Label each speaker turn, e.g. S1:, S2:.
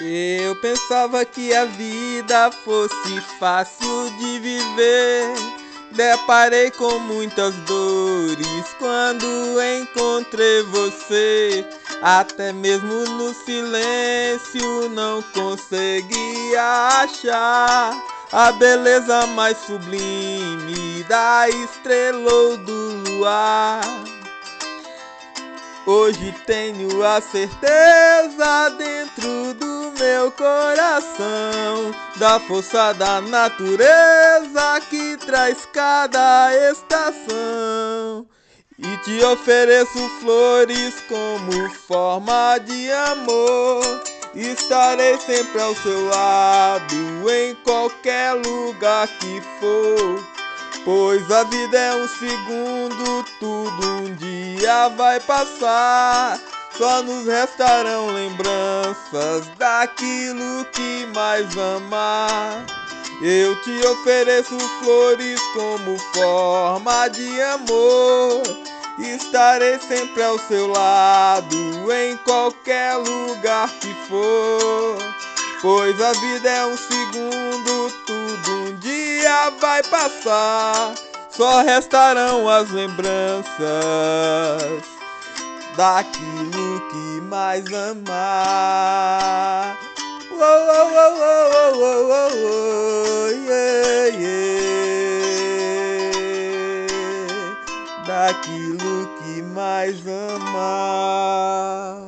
S1: Eu pensava que a vida fosse fácil de viver. Deparei com muitas dores quando encontrei você. Até mesmo no silêncio não conseguia achar a beleza mais sublime da estrela ou do luar. Hoje tenho a certeza dentro do meu coração da força da natureza que traz cada estação. E te ofereço flores como forma de amor. Estarei sempre ao seu lado em qualquer lugar que for. Pois a vida é um segundo, tudo dia vai passar. Só nos restarão lembranças daquilo que mais amar. Eu te ofereço flores como forma de amor. Estarei sempre ao seu lado em qualquer lugar que for. Pois a vida é um segundo, tudo um dia vai passar. Só restarão as lembranças daquilo que mais amar. Oh, oh, oh, yeah, yeah. Daquilo que mais amar.